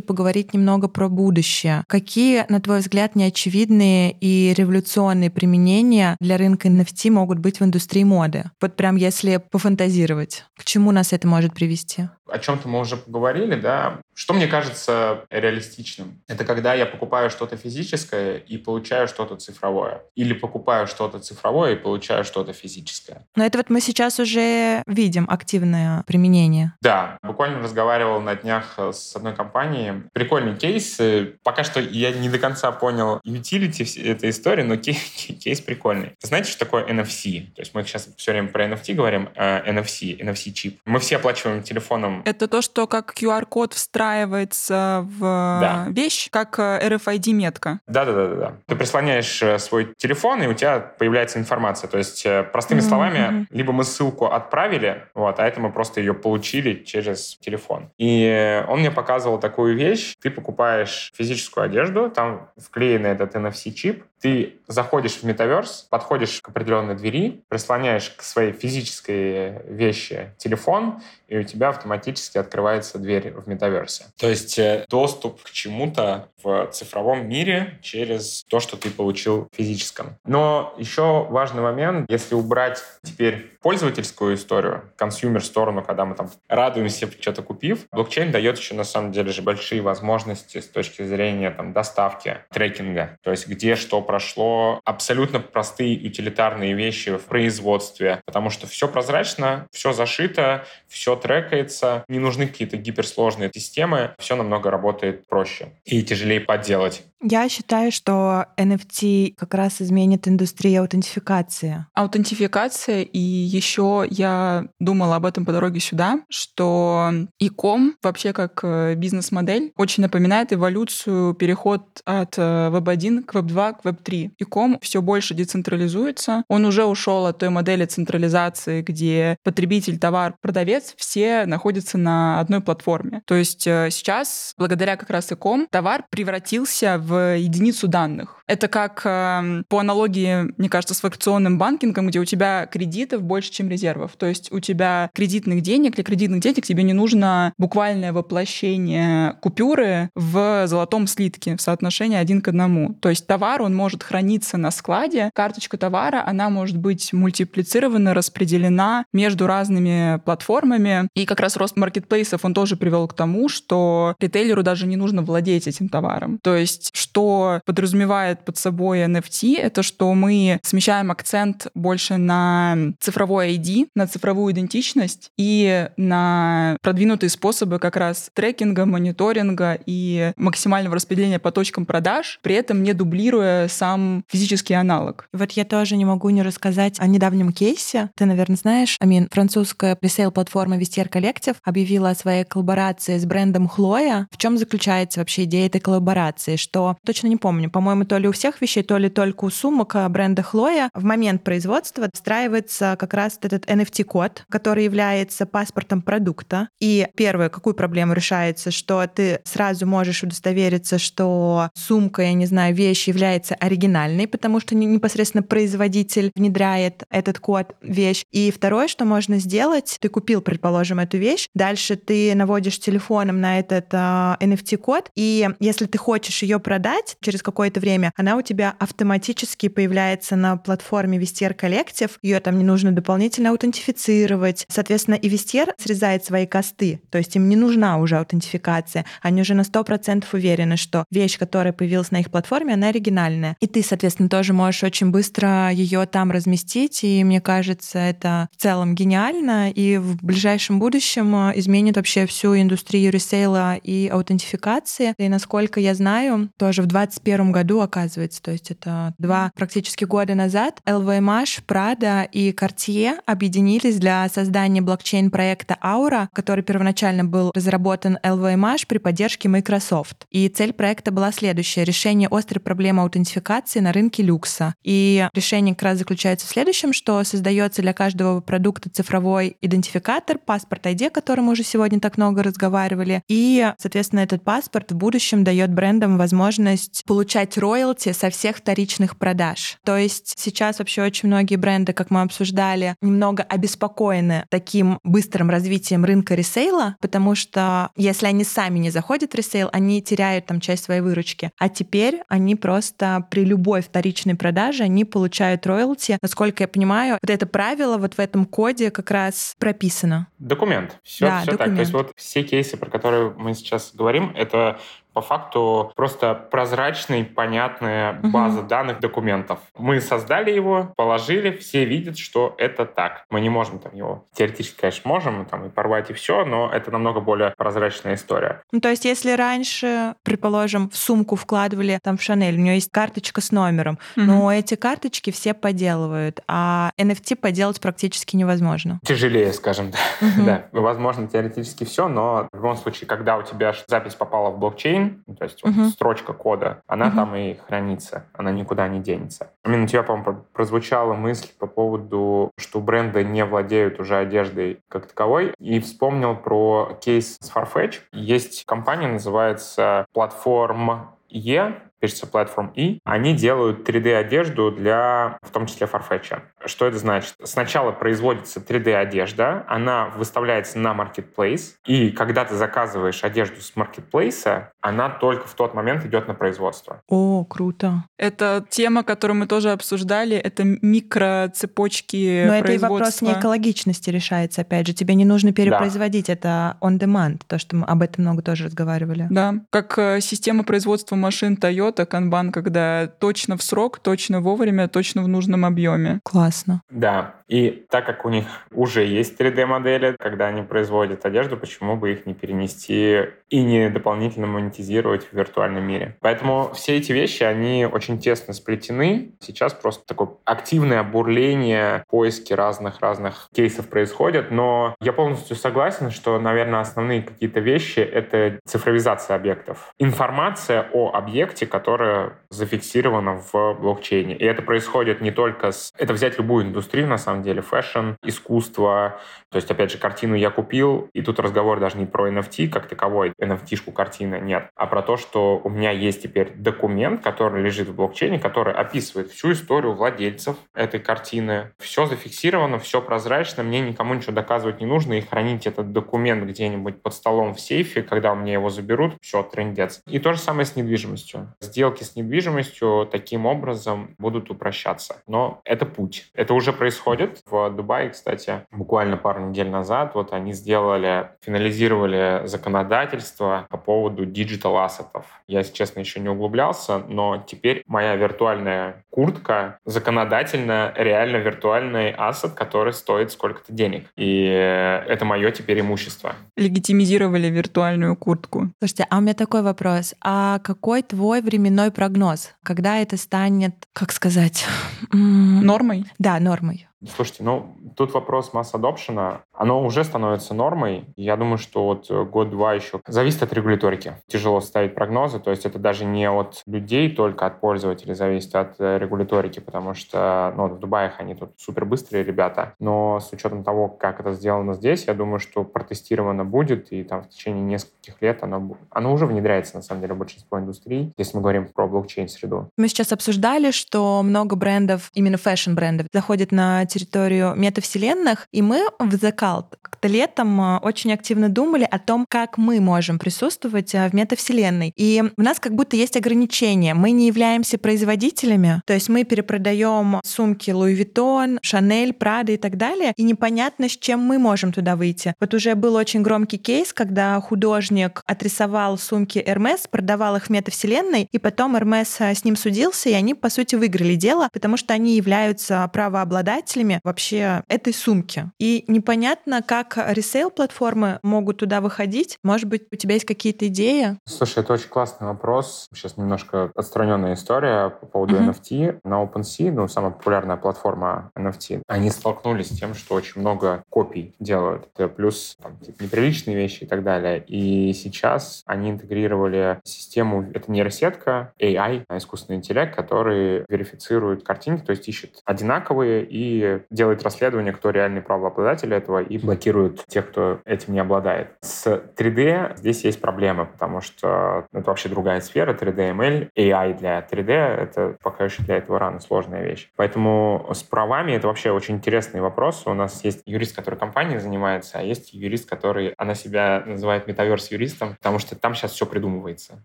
поговорить немного про будущее, какие, на твой взгляд, неочевидные и революционные применения для рынка NFT могут быть в индустрии моды? Вот прям если пофантазировать, к чему нас это может привести? О чем-то мы уже поговорили, да. Что мне кажется реалистичным. Это когда я покупаю что-то физическое и получаю что-то цифровое. Или покупаю что-то цифровое и получаю что-то физическое. Но это вот мы сейчас уже видим активное применение. Да. Буквально разговаривал на днях с одной компанией. Прикольный кейс. Пока что я не до конца понял utility этой истории, но кейс, кейс прикольный. Знаете, что такое NFC? То есть мы сейчас все время про NFT говорим. NFC, NFC-чип. Мы все оплачиваем телефоном. Это то, что как QR-код встраивается в да. вещь, как э, RFID-метка. Да-да-да. Ты прислоняешь э, свой телефон, и у тебя появляется информация. То есть, э, простыми mm-hmm. словами, либо мы ссылку отправили, вот, а это мы просто ее получили через телефон. И он мне показывал такую вещь. Ты покупаешь физическую одежду, там вклеен этот NFC-чип, ты заходишь в метаверс, подходишь к определенной двери, прислоняешь к своей физической вещи телефон, и у тебя автоматически открывается дверь в metaverse. То есть э, доступ к чему-то в цифровом мире через то, что ты получил в физическом. Но еще важный момент, если убрать теперь пользовательскую историю, consumer сторону, когда мы там радуемся, что-то купив, блокчейн дает еще на самом деле же большие возможности с точки зрения там доставки, трекинга. То есть где что прошло, абсолютно простые утилитарные вещи в производстве, потому что все прозрачно, все зашито, все трекается, не нужны какие-то гиперсложные системы, все намного работает проще и тяжелее подделать. Я считаю, что NFT как раз изменит индустрию аутентификации. Аутентификация, и еще я думала об этом по дороге сюда, что иком вообще как э, бизнес-модель очень напоминает эволюцию, переход от Web1 э, к Web2 к Web3. Иком все больше децентрализуется. Он уже ушел от той модели централизации, где потребитель, товар, продавец все находятся на одной платформе. То есть э, сейчас, благодаря как раз иком, товар превратился в единицу данных. Это как э, по аналогии, мне кажется, с фракционным банкингом, где у тебя кредитов больше, чем резервов. То есть у тебя кредитных денег, для кредитных денег тебе не нужно буквальное воплощение купюры в золотом слитке в соотношении один к одному. То есть товар, он может храниться на складе, карточка товара, она может быть мультиплицирована, распределена между разными платформами. И как раз рост маркетплейсов, он тоже привел к тому, что ритейлеру даже не нужно владеть этим товаром. То есть что подразумевает под собой NFT, это что мы смещаем акцент больше на цифровой ID, на цифровую идентичность и на продвинутые способы как раз трекинга, мониторинга и максимального распределения по точкам продаж, при этом не дублируя сам физический аналог. Вот я тоже не могу не рассказать о недавнем кейсе. Ты, наверное, знаешь, Амин, французская пресейл-платформа Vestiaire Collective объявила о своей коллаборации с брендом Хлоя. В чем заключается вообще идея этой коллаборации? Что, точно не помню, по-моему, то ли у всех вещей, то ли только у сумок а, бренда Хлоя в момент производства встраивается как раз этот NFT-код, который является паспортом продукта. И первое, какую проблему решается, что ты сразу можешь удостовериться, что сумка, я не знаю, вещь является оригинальной, потому что непосредственно производитель внедряет этот код вещь. И второе, что можно сделать, ты купил, предположим, эту вещь, дальше ты наводишь телефоном на этот а, NFT-код, и если ты хочешь ее продать через какое-то время, она у тебя автоматически появляется на платформе Вестер Коллектив, ее там не нужно дополнительно аутентифицировать. Соответственно, и Вестер срезает свои косты, то есть им не нужна уже аутентификация. Они уже на 100% уверены, что вещь, которая появилась на их платформе, она оригинальная. И ты, соответственно, тоже можешь очень быстро ее там разместить, и мне кажется, это в целом гениально, и в ближайшем будущем э, изменит вообще всю индустрию ресейла и аутентификации. И насколько я знаю, тоже в 2021 году, оказывается. То есть это два практически года назад LVMH, Prada и Cartier объединились для создания блокчейн-проекта Aura, который первоначально был разработан LVMH при поддержке Microsoft. И цель проекта была следующая — решение острой проблемы аутентификации на рынке люкса. И решение как раз заключается в следующем, что создается для каждого продукта цифровой идентификатор, паспорт ID, о котором мы уже сегодня так много разговаривали. И, соответственно, этот паспорт в будущем дает брендам возможность получать роялти со всех вторичных продаж. То есть сейчас вообще очень многие бренды, как мы обсуждали, немного обеспокоены таким быстрым развитием рынка ресейла, потому что если они сами не заходят в ресейл, они теряют там часть своей выручки. А теперь они просто при любой вторичной продаже они получают роялти. Насколько я понимаю, вот это правило вот в этом коде как раз прописано. Документ. Все, да, все документ. так. То есть вот все кейсы, про которые мы сейчас говорим, это по факту просто прозрачная, понятная база угу. данных документов. Мы создали его, положили, все видят, что это так. Мы не можем там его теоретически, конечно, можем там и порвать и все, но это намного более прозрачная история. Ну, то есть, если раньше, предположим, в сумку вкладывали там в Шанель, у нее есть карточка с номером, угу. но эти карточки все поделывают, а NFT поделать практически невозможно. Тяжелее, скажем так. Угу. да, возможно, теоретически все, но в любом случае, когда у тебя запись попала в блокчейн, то есть угу. вот, строчка кода, она угу. там и хранится, она никуда не денется. Именно у тебя, по-моему, прозвучала мысль по поводу, что бренды не владеют уже одеждой как таковой, и вспомнил про кейс с Farfetch. Есть компания, называется Платформ Е, пишется Platform E, они делают 3D-одежду для, в том числе, Farfetch. Что это значит? Сначала производится 3D-одежда, она выставляется на Marketplace, и когда ты заказываешь одежду с Marketplace, она только в тот момент идет на производство. О, круто. Это тема, которую мы тоже обсуждали, это микроцепочки Но это и вопрос не экологичности решается, опять же. Тебе не нужно перепроизводить, да. это on-demand, то, что мы об этом много тоже разговаривали. Да, как э, система производства машин Toyota, Kanban, когда точно в срок, точно вовремя, точно в нужном объеме. Класс классно. Да, и так как у них уже есть 3D-модели, когда они производят одежду, почему бы их не перенести и не дополнительно монетизировать в виртуальном мире? Поэтому все эти вещи, они очень тесно сплетены. Сейчас просто такое активное бурление, поиски разных-разных кейсов происходят, но я полностью согласен, что, наверное, основные какие-то вещи — это цифровизация объектов. Информация о объекте, которая зафиксирована в блокчейне. И это происходит не только с... Это взять любую индустрию, на самом деле, фэшн, искусство. То есть, опять же, картину я купил, и тут разговор даже не про NFT как таковой, NFT-шку картины нет, а про то, что у меня есть теперь документ, который лежит в блокчейне, который описывает всю историю владельцев этой картины. Все зафиксировано, все прозрачно, мне никому ничего доказывать не нужно, и хранить этот документ где-нибудь под столом в сейфе, когда у меня его заберут, все, трендец. И то же самое с недвижимостью. Сделки с недвижимостью таким образом будут упрощаться. Но это путь. Это уже происходит. В Дубае, кстати, буквально пару недель назад вот они сделали, финализировали законодательство по поводу digital asset ов. Я, если честно, еще не углублялся, но теперь моя виртуальная куртка законодательно реально виртуальный ассет, который стоит сколько-то денег. И это мое теперь имущество. Легитимизировали виртуальную куртку. Слушайте, а у меня такой вопрос. А какой твой временной прогноз? Когда это станет, как сказать... Нормой? Да, нормой. Слушайте, ну, тут вопрос масс-адопшена. Оно уже становится нормой. Я думаю, что вот год-два еще зависит от регуляторики. Тяжело ставить прогнозы, то есть это даже не от людей только, от пользователей зависит от э, регуляторики, потому что, ну, в Дубае они тут супер быстрые ребята, но с учетом того, как это сделано здесь, я думаю, что протестировано будет, и там в течение нескольких лет оно, оно уже внедряется, на самом деле, в большинство индустрий, если мы говорим про блокчейн-среду. Мы сейчас обсуждали, что много брендов, именно фэшн-брендов, заходят на территорию метавселенных, и мы в The Cult как-то летом э, очень активно думали о том, как мы можем присутствовать э, в метавселенной. И у нас как будто есть ограничения. Мы не являемся производителями, то есть мы перепродаем сумки Louis Vuitton, Chanel, Prada и так далее, и непонятно, с чем мы можем туда выйти. Вот уже был очень громкий кейс, когда художник отрисовал сумки Hermes, продавал их в метавселенной, и потом Hermes э, с ним судился, и они, по сути, выиграли дело, потому что они являются правообладателями пользователями вообще этой сумки. И непонятно, как ресейл-платформы могут туда выходить. Может быть, у тебя есть какие-то идеи? Слушай, это очень классный вопрос. Сейчас немножко отстраненная история по поводу uh-huh. NFT. На OpenSea, ну, самая популярная платформа NFT, они столкнулись с тем, что очень много копий делают. Это плюс там, типа, неприличные вещи и так далее. И сейчас они интегрировали систему, это нейросетка, AI, искусственный интеллект, который верифицирует картинки, то есть ищет одинаковые и делает расследование, кто реальный правообладатель этого, и блокирует тех, кто этим не обладает. С 3D здесь есть проблемы, потому что это вообще другая сфера, 3D ML, AI для 3D, это пока еще для этого рано, сложная вещь. Поэтому с правами это вообще очень интересный вопрос. У нас есть юрист, который компанией занимается, а есть юрист, который, она себя называет метаверс-юристом, потому что там сейчас все придумывается.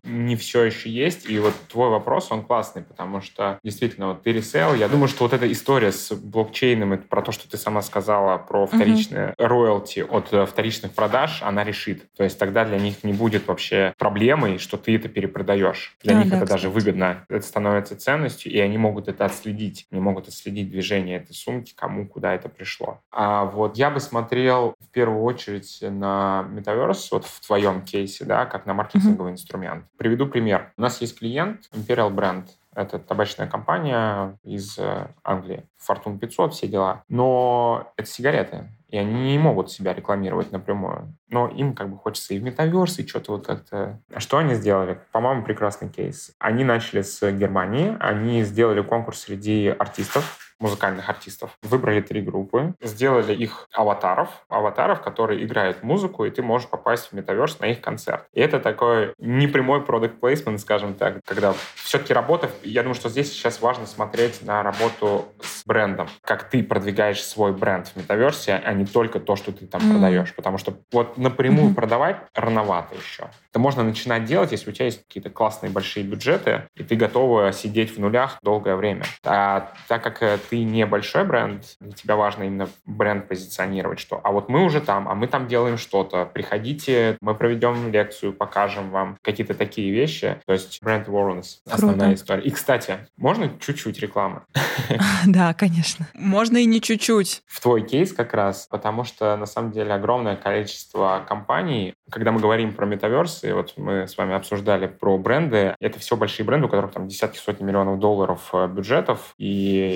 Не все еще есть, и вот твой вопрос, он классный, потому что действительно, вот ты ресейл, я думаю, что вот эта история с блокчейном блокчейном, это про то, что ты сама сказала, про вторичные роялти от э, вторичных продаж, она решит. То есть тогда для них не будет вообще проблемой, что ты это перепродаешь. Для а, них да, это кстати. даже выгодно. Это становится ценностью, и они могут это отследить. Они могут отследить движение этой сумки, кому, куда это пришло. А вот я бы смотрел в первую очередь на Metaverse, вот в твоем кейсе, да, как на маркетинговый uh-huh. инструмент. Приведу пример. У нас есть клиент Imperial Brand. Это табачная компания из э, Англии. Fortune 500, все дела. Но это сигареты. И они не могут себя рекламировать напрямую. Но им как бы хочется и в метаверс, и что-то вот как-то... А что они сделали? По-моему, прекрасный кейс. Они начали с Германии. Они сделали конкурс среди артистов музыкальных артистов. Выбрали три группы, сделали их аватаров, аватаров, которые играют музыку, и ты можешь попасть в метаверс на их концерт. И это такой непрямой product placement, скажем так, когда все-таки работа, я думаю, что здесь сейчас важно смотреть на работу с брендом, как ты продвигаешь свой бренд в метаверсе, а не только то, что ты там mm. продаешь, потому что вот напрямую mm-hmm. продавать рановато еще. Это можно начинать делать, если у тебя есть какие-то классные большие бюджеты, и ты готова сидеть в нулях долгое время. А так как э, ты небольшой бренд, для тебя важно именно бренд позиционировать, что а вот мы уже там, а мы там делаем что-то, приходите, мы проведем лекцию, покажем вам какие-то такие вещи. То есть бренд awareness — основная история. И, кстати, можно чуть-чуть рекламы? Да, конечно. Можно и не чуть-чуть. В твой кейс как раз, потому что на самом деле огромное количество компаний, когда мы говорим про метаверс, и вот мы с вами обсуждали про бренды, это все большие бренды, у которых там десятки, сотни миллионов долларов э, бюджетов, и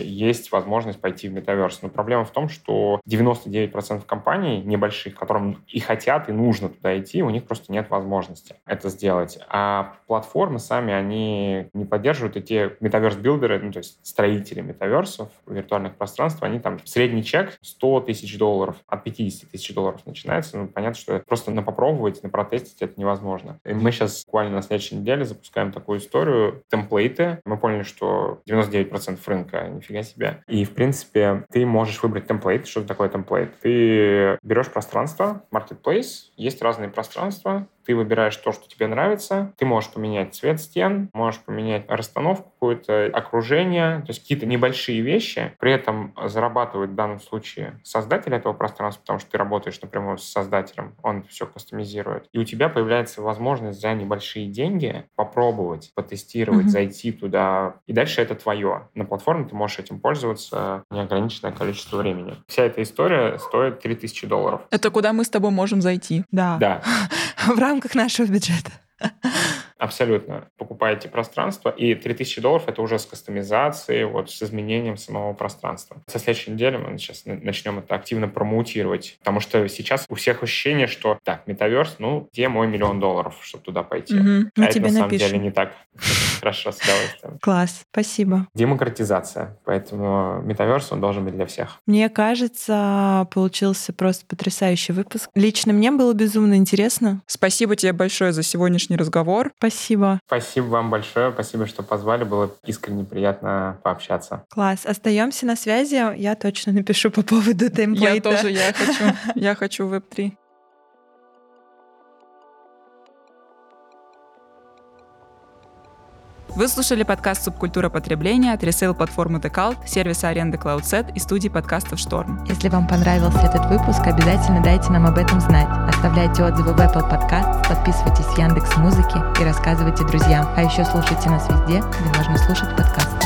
есть возможность пойти в метаверс. Но проблема в том, что 99% компаний небольших, которым и хотят, и нужно туда идти, у них просто нет возможности это сделать. А платформы сами, они не поддерживают, и те метаверс-билдеры, ну, то есть строители метаверсов, виртуальных пространств, они там средний чек 100 тысяч долларов, от 50 тысяч долларов начинается. Ну, понятно, что просто на попробовать, на протестить это невозможно. И мы сейчас буквально на следующей неделе запускаем такую историю, темплейты. Мы поняли, что 99% рынка, нифига себе, и, в принципе, ты можешь выбрать темплейт. Что такое темплейт? Ты берешь пространство, marketplace, есть разные пространства, ты выбираешь то, что тебе нравится, ты можешь поменять цвет стен, можешь поменять расстановку какое-то, окружение, то есть какие-то небольшие вещи, при этом зарабатывает в данном случае создатель этого пространства, потому что ты работаешь напрямую с создателем, он все кастомизирует. И у тебя появляется возможность за небольшие деньги попробовать, потестировать, mm-hmm. зайти туда, и дальше это твое. На платформе ты можешь этим пользоваться неограниченное количество времени. Вся эта история стоит 3000 долларов. Это куда мы с тобой можем зайти? Да. Да. В рамках нашего бюджета. Абсолютно. Покупаете пространство, и 3000 долларов это уже с кастомизацией, вот с изменением самого пространства. Со следующей недели мы сейчас начнем это активно промоутировать, потому что сейчас у всех ощущение, что так, метаверс, ну, где мой миллион долларов, чтобы туда пойти? Угу. А это на самом деле не так. Хорошо, с удовольствием. Класс, спасибо. Демократизация, поэтому метаверс, он должен быть для всех. Мне кажется, получился просто потрясающий выпуск. Лично мне было безумно интересно. Спасибо тебе большое за сегодняшний разговор. Спасибо. Спасибо вам большое. Спасибо, что позвали. Было искренне приятно пообщаться. Класс. Остаемся на связи. Я точно напишу по поводу темплейта. Я тоже, я хочу. Я хочу Web3. Вы слушали подкаст «Субкультура потребления» от ресейл-платформы The Cult, сервиса аренды CloudSet и студии подкастов «Шторм». Если вам понравился этот выпуск, обязательно дайте нам об этом знать. Оставляйте отзывы в Apple Podcast, подписывайтесь в Яндекс Музыки и рассказывайте друзьям. А еще слушайте нас везде, где можно слушать подкасты.